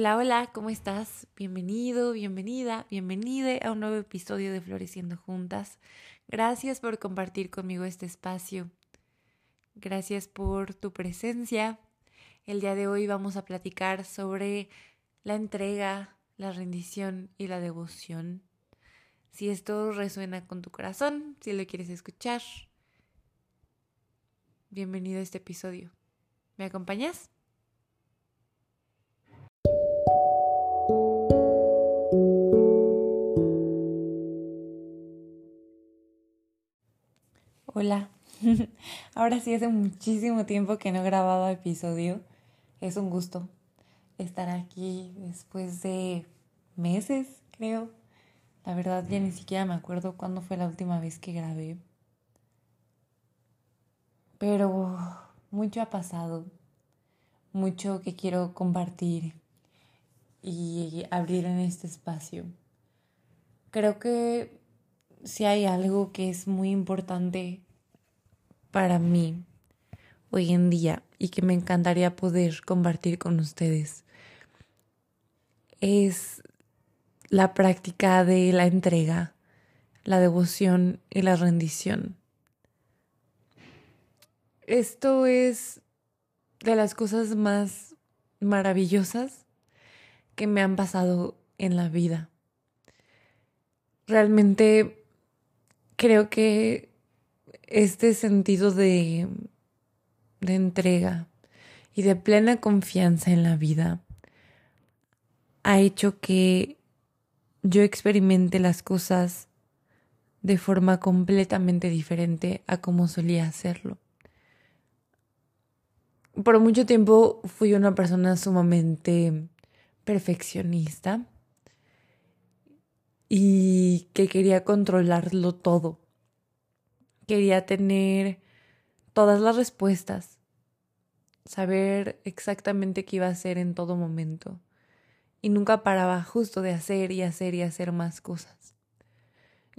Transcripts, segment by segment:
Hola, hola, ¿cómo estás? Bienvenido, bienvenida, bienvenide a un nuevo episodio de Floreciendo Juntas. Gracias por compartir conmigo este espacio. Gracias por tu presencia. El día de hoy vamos a platicar sobre la entrega, la rendición y la devoción. Si esto resuena con tu corazón, si lo quieres escuchar, bienvenido a este episodio. ¿Me acompañas? Hola. Ahora sí hace muchísimo tiempo que no he grabado episodio. Es un gusto estar aquí después de meses, creo. La verdad ya ni siquiera me acuerdo cuándo fue la última vez que grabé. Pero mucho ha pasado. Mucho que quiero compartir y abrir en este espacio. Creo que si hay algo que es muy importante para mí hoy en día y que me encantaría poder compartir con ustedes es la práctica de la entrega, la devoción y la rendición. Esto es de las cosas más maravillosas que me han pasado en la vida. Realmente creo que este sentido de, de entrega y de plena confianza en la vida ha hecho que yo experimente las cosas de forma completamente diferente a como solía hacerlo. Por mucho tiempo fui una persona sumamente perfeccionista y que quería controlarlo todo quería tener todas las respuestas, saber exactamente qué iba a hacer en todo momento. Y nunca paraba justo de hacer y hacer y hacer más cosas.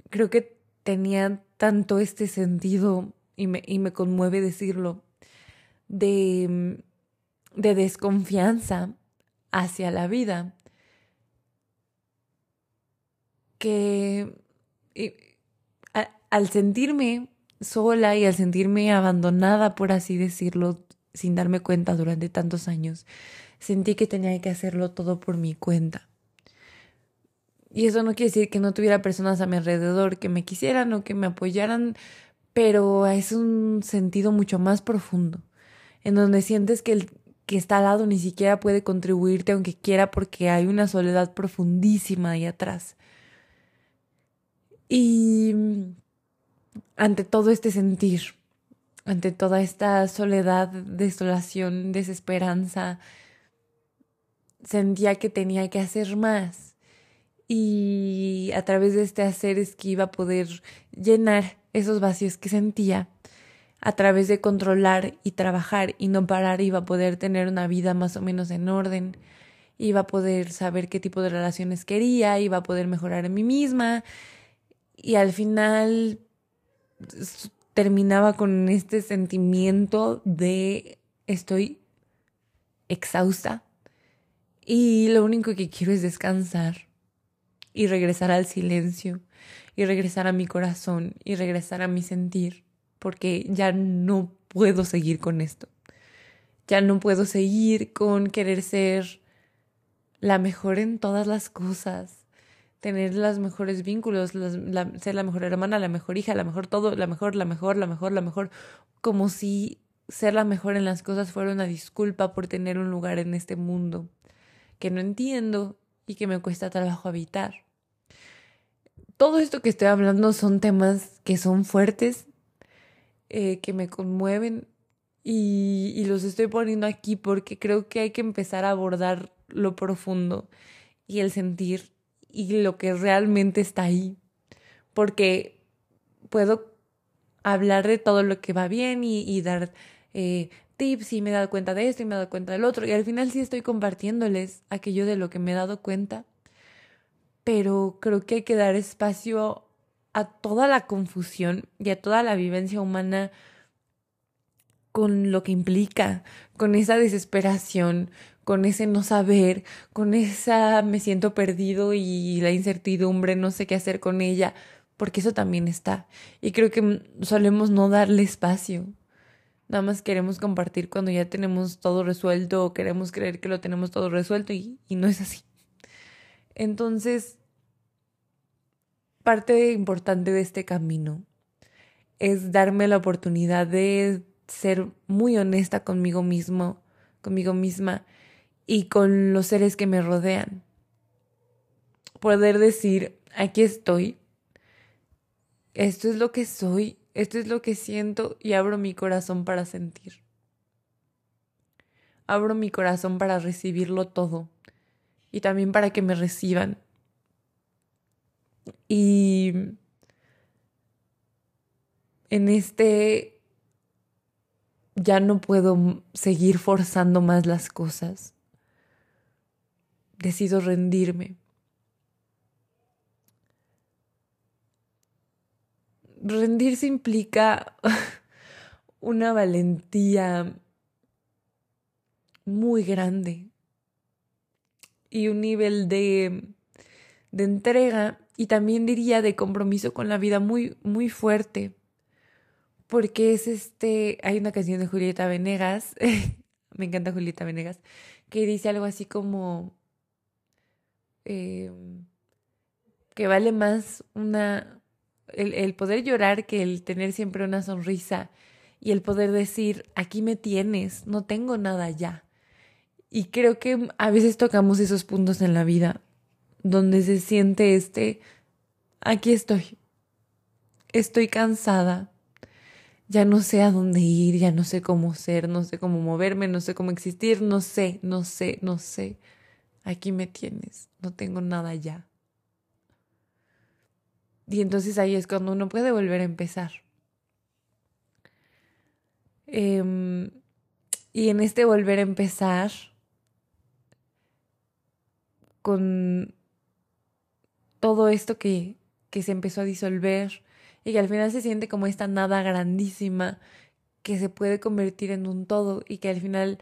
Creo que tenía tanto este sentido, y me, y me conmueve decirlo, de, de desconfianza hacia la vida, que al sentirme sola y al sentirme abandonada, por así decirlo, sin darme cuenta durante tantos años, sentí que tenía que hacerlo todo por mi cuenta. Y eso no quiere decir que no tuviera personas a mi alrededor que me quisieran o que me apoyaran, pero es un sentido mucho más profundo, en donde sientes que el que está al lado ni siquiera puede contribuirte aunque quiera porque hay una soledad profundísima ahí atrás. Y ante todo este sentir, ante toda esta soledad, desolación, desesperanza, sentía que tenía que hacer más. Y a través de este hacer es que iba a poder llenar esos vacíos que sentía. A través de controlar y trabajar y no parar, iba a poder tener una vida más o menos en orden. Iba a poder saber qué tipo de relaciones quería, iba a poder mejorar en mí misma. Y al final terminaba con este sentimiento de estoy exhausta y lo único que quiero es descansar y regresar al silencio y regresar a mi corazón y regresar a mi sentir porque ya no puedo seguir con esto. Ya no puedo seguir con querer ser la mejor en todas las cosas tener los mejores vínculos, ser la mejor hermana, la mejor hija, la mejor todo, la mejor, la mejor, la mejor, la mejor, como si ser la mejor en las cosas fuera una disculpa por tener un lugar en este mundo que no entiendo y que me cuesta trabajo habitar. Todo esto que estoy hablando son temas que son fuertes, eh, que me conmueven y los estoy poniendo aquí porque creo que hay que empezar a abordar lo profundo y el sentir y lo que realmente está ahí. Porque puedo hablar de todo lo que va bien y, dar eh, tips y me he dado cuenta de esto y me he dado cuenta del otro. Y al final sí estoy compartiéndoles aquello de lo que me he dado cuenta. Pero creo que hay que dar espacio a toda la confusión y a toda la vivencia humana con lo que implica, con esa desesperación, con ese no saber, con esa me siento perdido y la incertidumbre, no sé qué hacer con ella, porque eso también está. Y creo que solemos no darle espacio. Nada más queremos compartir cuando ya tenemos todo resuelto o queremos creer que lo tenemos todo resuelto y, y no es así. Entonces, parte importante de este camino es darme la oportunidad de ser muy honesta conmigo mismo, conmigo misma y con los seres que me rodean. Poder decir, aquí estoy, esto es lo que soy, esto es lo que siento y abro mi corazón para sentir. Abro mi corazón para recibirlo todo y también para que me reciban. Y en este ya no puedo seguir forzando más las cosas. Decido rendirme. rendirse implica una valentía muy grande y un nivel de, de entrega y también diría de compromiso con la vida muy, muy fuerte. Porque es este, hay una canción de Julieta Venegas, me encanta Julieta Venegas, que dice algo así como em, que vale más una, el, poder llorar que el tener siempre una sonrisa y el poder decir, aquí me tienes, no tengo nada ya. Y creo que a veces tocamos esos puntos en la vida donde se siente este, aquí estoy, estoy cansada, ya no sé a dónde ir, ya no sé cómo ser, no sé cómo moverme, no sé cómo existir, no sé, no sé, no sé. Aquí me tienes, no tengo nada ya. Y entonces ahí es cuando uno puede volver a empezar. Em, y en este volver a empezar, con todo esto que, que se empezó a disolver y que al final se siente como esta nada grandísima que se puede convertir en un todo y que al final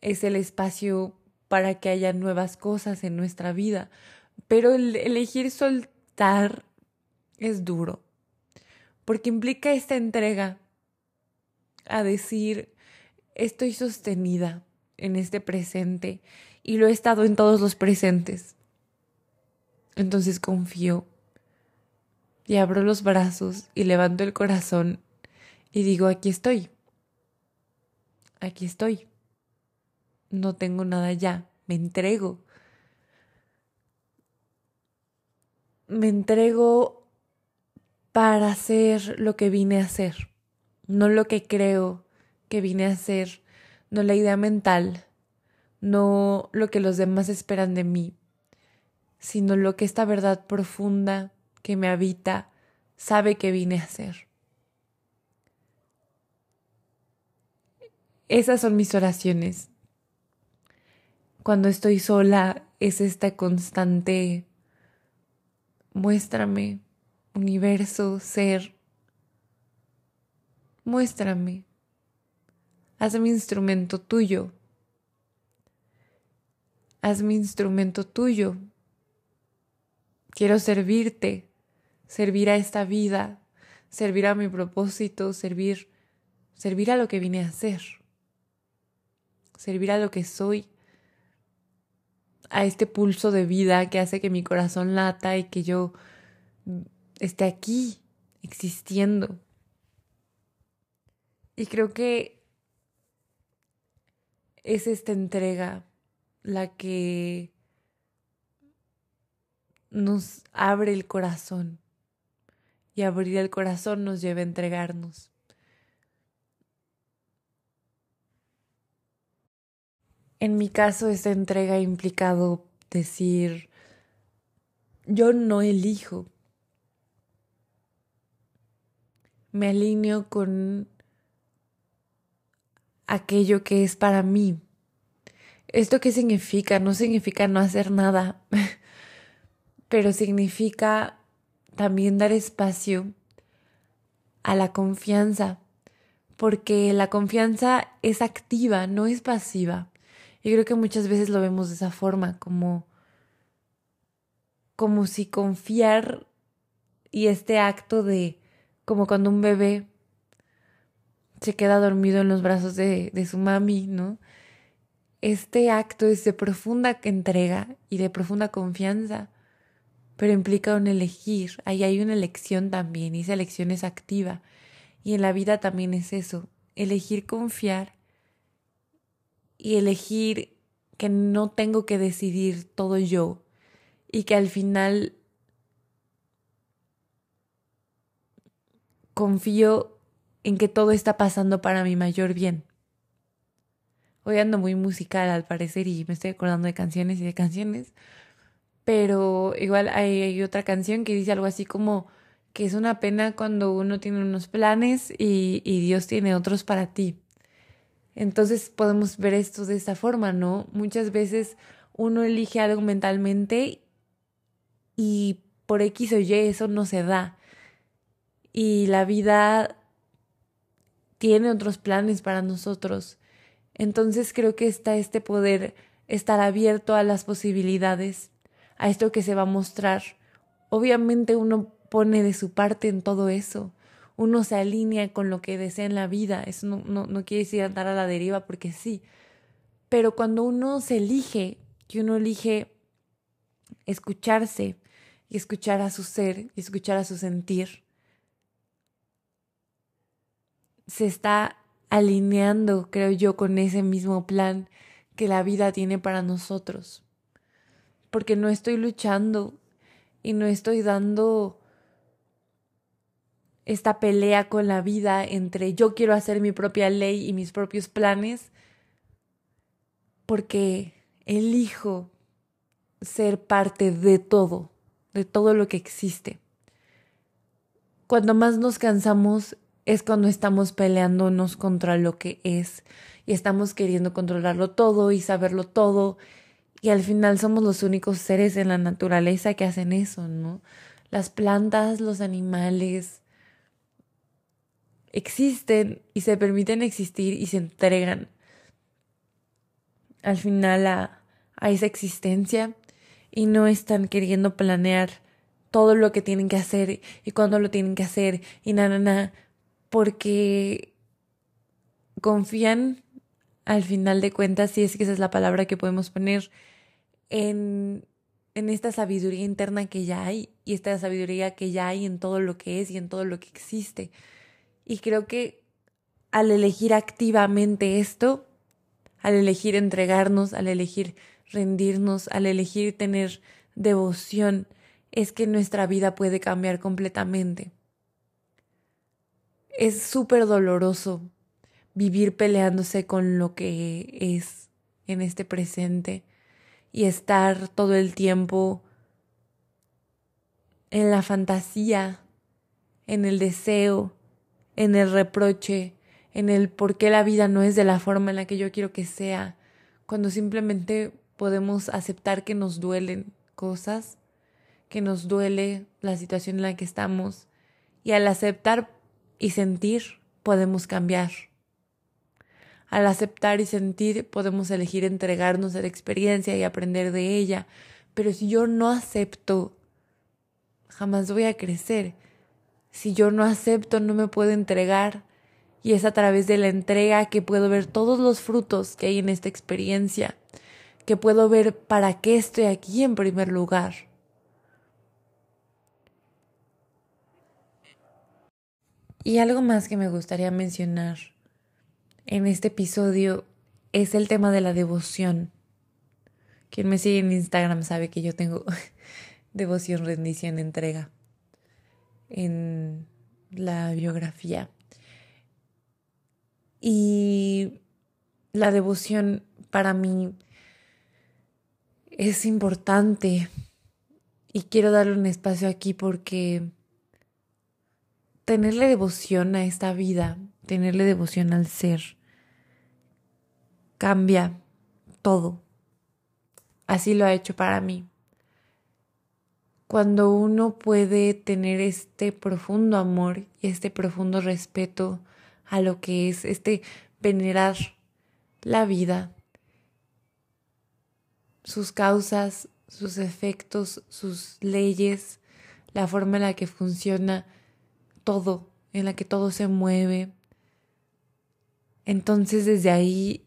es el espacio para que haya nuevas cosas en nuestra vida. Pero el elegir soltar es duro, porque implica esta entrega a decir, estoy sostenida en este presente y lo he estado en todos los presentes. Entonces confío y abro los brazos y levanto el corazón y digo, aquí estoy, aquí estoy, no tengo nada ya, me entrego. Me entrego para hacer lo que vine a hacer, no lo que creo que vine a hacer, no la idea mental, no lo que los demás esperan de mí, sino lo que esta verdad profunda que me habita sabe que vine a hacer. Esas son mis oraciones. Cuando estoy sola es esta constante muéstrame, universo, ser, muéstrame, hazme instrumento tuyo, hazme instrumento tuyo. Quiero servirte, servir a esta vida, servir a mi propósito, servir, servir a lo que vine a hacer, servir a lo que soy, a este pulso de vida que hace que mi corazón lata y que yo esté aquí, existiendo. Y creo que es esta entrega la que nos abre el corazón y abrir el corazón nos lleva a entregarnos. En mi caso, esta entrega ha implicado decir, yo no elijo me alineo con aquello que es para mí. ¿Esto qué significa? No significa no hacer nada, pero significa también dar espacio a la confianza, porque la confianza es activa, no es pasiva. Y creo que muchas veces lo vemos de esa forma, como, como si confiar y este acto de, como cuando un bebé se queda dormido en los brazos de, de su mami, ¿no? Este acto es de profunda entrega y de profunda confianza, pero implica un elegir. Ahí hay una elección también, y esa elección es activa. Y en la vida también es eso, elegir confiar y elegir que no tengo que decidir todo yo y que al final confío en que todo está pasando para mi mayor bien. Hoy ando muy musical al parecer y me estoy acordando de canciones y de canciones, pero igual hay, otra canción que dice algo así como que es una pena cuando uno tiene unos planes y, y Dios tiene otros para ti. Entonces podemos ver esto de esta forma, ¿no? Muchas veces uno elige algo mentalmente y por X o Y eso no se da. Y la vida tiene otros planes para nosotros. Entonces creo que está este poder estar abierto a las posibilidades, a esto que se va a mostrar. Obviamente uno pone de su parte en todo eso uno se alinea con lo que desea en la vida. Eso no, no, no quiere decir andar a la deriva porque sí. Pero cuando uno se elige, que uno elige escucharse y escuchar a su ser y escuchar a su sentir, se está alineando, creo yo, con ese mismo plan que la vida tiene para nosotros. Porque no estoy luchando y no estoy dando esta pelea con la vida entre yo quiero hacer mi propia ley y mis propios planes, porque elijo ser parte de todo, de todo lo que existe. Cuando más nos cansamos es cuando estamos peleándonos contra lo que es y estamos queriendo controlarlo todo y saberlo todo y al final somos los únicos seres en la naturaleza que hacen eso, ¿no? Las plantas, los animales, existen y se permiten existir y se entregan al final a, a esa existencia y no están queriendo planear todo lo que tienen que hacer y cuándo lo tienen que hacer y nada, nada, porque confían al final de cuentas, si es que esa es la palabra que podemos poner, en, en esta sabiduría interna que ya hay y esta sabiduría que ya hay en todo lo que es y en todo lo que existe. Y creo que al elegir activamente esto, al elegir entregarnos, al elegir rendirnos, al elegir tener devoción, es que nuestra vida puede cambiar completamente. Es súper doloroso vivir peleándose con lo que es en este presente y estar todo el tiempo en la fantasía, en el deseo, en el reproche, en el por qué la vida no es de la forma en la que yo quiero que sea, cuando simplemente podemos aceptar que nos duelen cosas, que nos duele la situación en la que estamos, y al aceptar y sentir podemos cambiar. Al aceptar y sentir podemos elegir entregarnos a la experiencia y aprender de ella, pero si yo no acepto, jamás voy a crecer si yo no acepto, no me puedo entregar. Y es a través de la entrega que puedo ver todos los frutos que hay en esta experiencia, que puedo ver para qué estoy aquí en primer lugar. Y algo más que me gustaría mencionar en este episodio es el tema de la devoción. Quien me sigue en Instagram sabe que yo tengo devoción, rendición, entrega en la biografía. Y la devoción para mí es importante y quiero darle un espacio aquí porque tenerle devoción a esta vida, tenerle devoción al ser, cambia todo. Así lo ha hecho para mí cuando uno puede tener este profundo amor y este profundo respeto a lo que es este venerar la vida sus causas, sus efectos, sus leyes, la forma en la que funciona todo, en la que todo se mueve. Entonces desde ahí,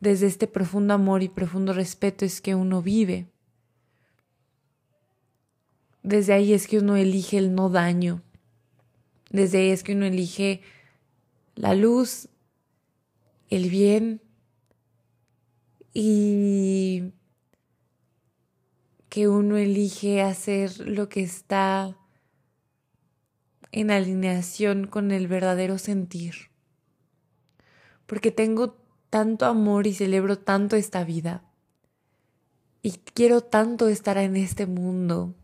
desde este profundo amor y profundo respeto es que uno vive. Desde ahí es que uno elige el no daño. Desde ahí es que uno elige la luz, el bien y que uno elige hacer lo que está en alineación con el verdadero sentir. Porque tengo tanto amor y celebro tanto esta vida. Y quiero tanto estar en este mundo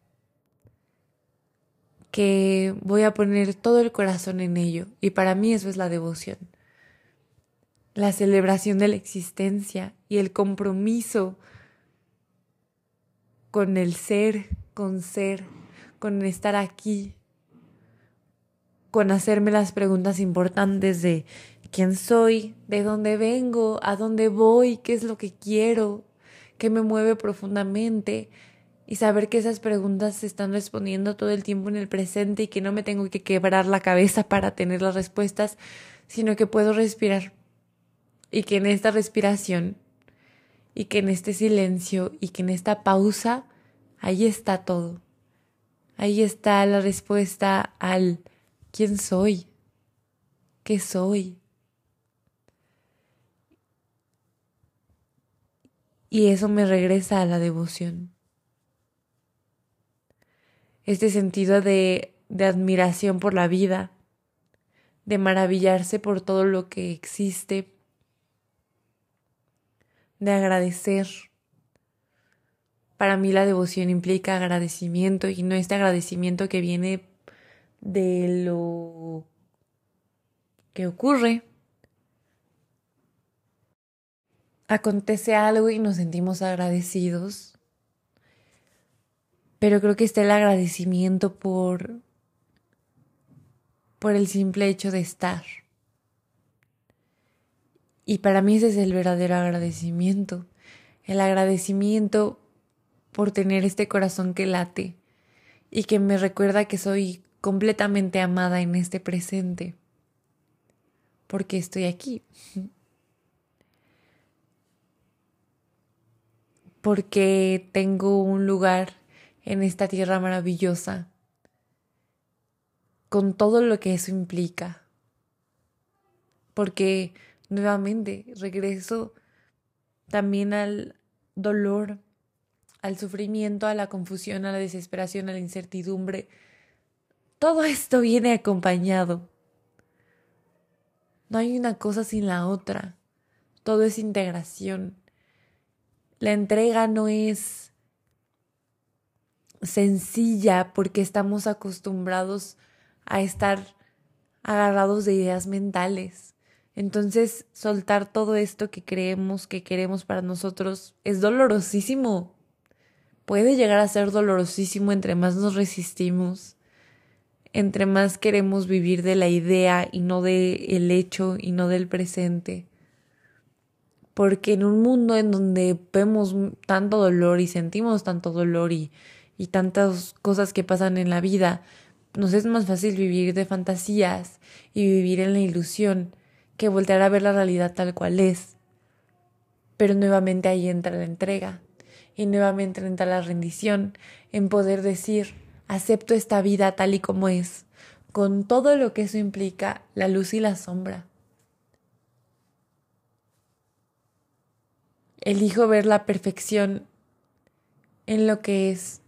que voy a poner todo el corazón en ello. Y para mí eso es la devoción. La celebración de la existencia y el compromiso con el ser, con ser, con estar aquí, con hacerme las preguntas importantes de quién soy, de dónde vengo, a dónde voy, qué es lo que quiero, qué me mueve profundamente y saber que esas preguntas se están respondiendo todo el tiempo en el presente y que no me tengo que quebrar la cabeza para tener las respuestas, sino que puedo respirar y que en esta respiración y que en este silencio y que en esta pausa, ahí está todo. Ahí está la respuesta al quién soy, qué soy. Y eso me regresa a la devoción. Este sentido de, de admiración por la vida, de maravillarse por todo lo que existe, de agradecer. Para mí la devoción implica agradecimiento y no este agradecimiento que viene de lo que ocurre. Acontece algo y nos sentimos agradecidos, pero creo que está el agradecimiento por por el simple hecho de estar. Y para mí ese es el verdadero agradecimiento. El agradecimiento por tener este corazón que late y que me recuerda que soy completamente amada en este presente. Porque estoy aquí. Porque tengo un lugar en esta tierra maravillosa con todo lo que eso implica. Porque nuevamente regreso también al dolor, al sufrimiento, a la confusión, a la desesperación, a la incertidumbre. Todo esto viene acompañado. No hay una cosa sin la otra. Todo es integración. La entrega no es sencilla porque estamos acostumbrados a estar agarrados de ideas mentales. Entonces, soltar todo esto que creemos que queremos para nosotros es dolorosísimo. Puede llegar a ser dolorosísimo entre más nos resistimos, entre más queremos vivir de la idea y no del el hecho y no del presente. Porque en un mundo en donde vemos tanto dolor y sentimos tanto dolor y, y tantas cosas que pasan en la vida, nos es más fácil vivir de fantasías y vivir en la ilusión que voltear a ver la realidad tal cual es. Pero nuevamente ahí entra la entrega y nuevamente entra la rendición en poder decir, acepto esta vida tal y como es, con todo lo que eso implica, la luz y la sombra. Elijo ver la perfección en lo que es,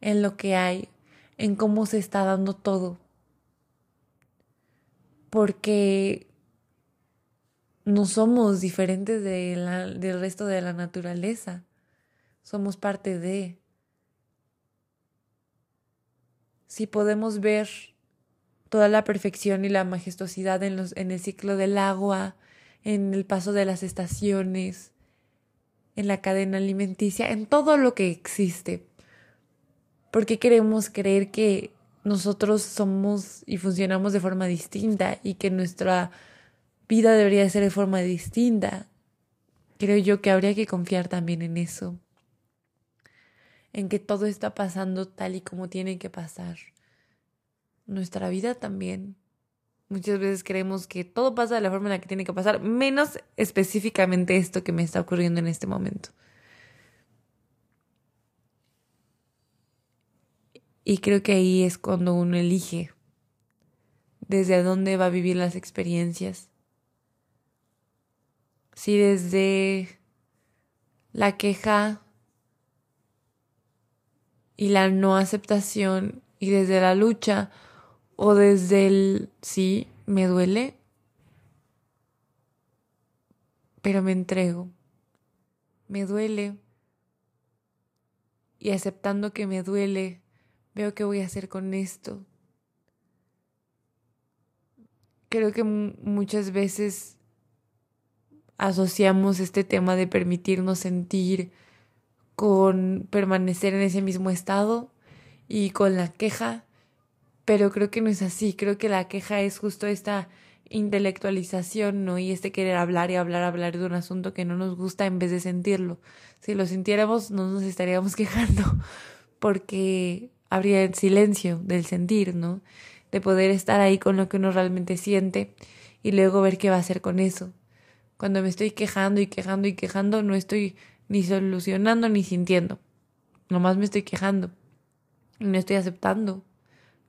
en lo que hay, en cómo se está dando todo. Porque no somos diferentes del resto de la naturaleza. Somos parte de. Si podemos ver toda la perfección y la majestuosidad en, los, en el ciclo del agua, en el paso de las estaciones, en la cadena alimenticia, en todo lo que existe. Porque queremos creer que nosotros somos y funcionamos de forma distinta y que nuestra vida debería ser de forma distinta. creo yo que habría que confiar también en eso, en que todo está pasando tal y como tiene que pasar. Nuestra vida también. Muchas veces creemos que todo pasa de la forma en la que tiene que pasar, menos específicamente esto que me está ocurriendo en este momento. Y creo que ahí es cuando uno elige desde dónde va a vivir las experiencias. Si desde la queja y la no aceptación y desde la lucha o desde el sí, me duele, pero me entrego. Me duele y aceptando que me duele, veo qué voy a hacer con esto. Creo que muchas veces asociamos este tema de permitirnos sentir con permanecer en ese mismo estado y con la queja, pero creo que no es así, creo que la queja es justo esta intelectualización, ¿no? Y este querer hablar y hablar, hablar de un asunto que no nos gusta en vez de sentirlo. Si lo sintiéramos, no nos estaríamos quejando, porque habría el silencio del sentir, ¿no? De poder estar ahí con lo que uno realmente siente y luego ver qué va a hacer con eso. Cuando me estoy quejando y quejando y quejando, no estoy ni solucionando ni sintiendo. Nomás me estoy quejando. No estoy aceptando.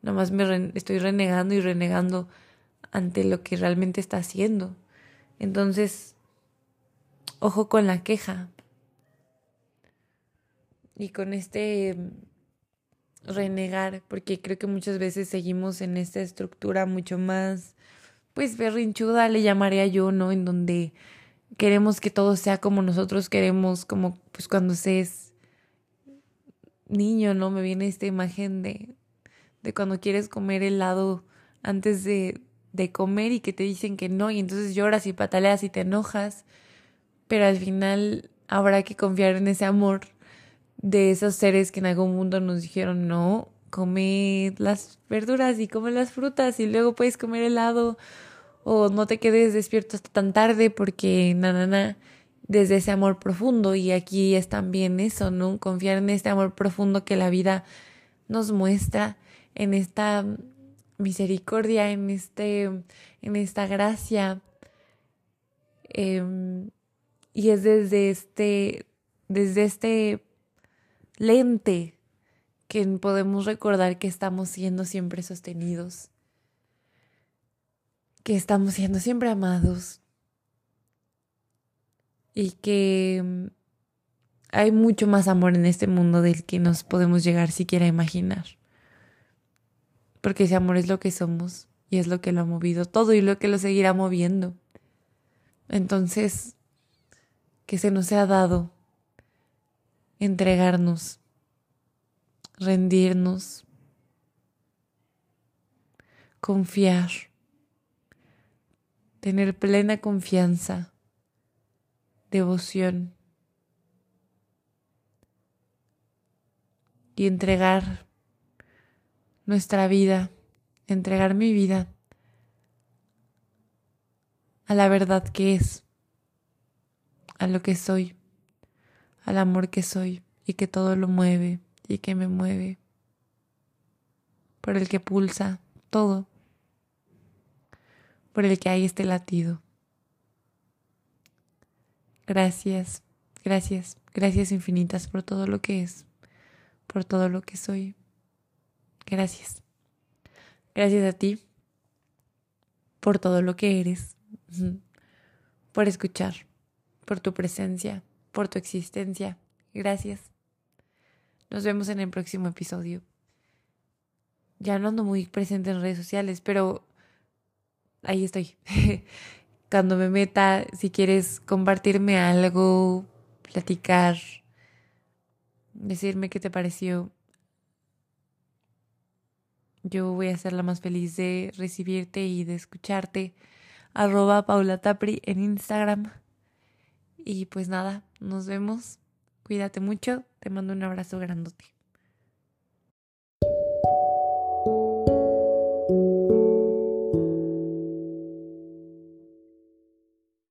Nomás me estoy renegando y renegando ante lo que realmente está haciendo. Entonces, ojo con la queja. Y con este renegar, porque creo que muchas veces seguimos en esta estructura mucho más, pues berrinchuda, le llamaría yo, ¿no? En donde queremos que todo sea como nosotros queremos, como pues cuando se es niño, ¿no? Me viene esta imagen de, de cuando quieres comer helado antes de, de comer y que te dicen que no, y entonces lloras y pataleas y te enojas, pero al final habrá que confiar en ese amor de esos seres que en algún mundo nos dijeron, no, come las verduras y come las frutas y luego puedes comer helado o no te quedes despierto hasta tan tarde porque na, na, na, desde ese amor profundo y aquí es también eso, ¿no? Confiar en este amor profundo que la vida nos muestra, en esta misericordia, en este, en esta gracia. Em, y es desde este, desde este lente que podemos recordar que estamos siendo siempre sostenidos, que estamos siendo siempre amados y que mm, hay mucho más amor en este mundo del que nos podemos llegar siquiera a imaginar. Porque ese amor es lo que somos y es lo que lo ha movido todo y lo que lo seguirá moviendo. Entonces, que se nos ha dado entregarnos, rendirnos, confiar, tener plena confianza, devoción y entregar nuestra vida, entregar mi vida a la verdad que es, a lo que soy al amor que soy y que todo lo mueve y que me mueve, por el que pulsa todo, por el que hay este latido. Gracias, gracias, gracias infinitas por todo lo que es, por todo lo que soy. Gracias. Gracias a ti por todo lo que eres, por escuchar, por tu presencia, por tu existencia. Gracias. Nos vemos en el próximo episodio. Ya no ando muy presente en redes sociales, pero ahí estoy. Cuando me meta, si quieres compartirme algo, platicar, decirme qué te pareció, yo voy a ser la más feliz de recibirte y de escucharte. Arroba Paula Tapri en Instagram. Y pues nada, nos vemos. Cuídate mucho. Te mando un abrazo grandote.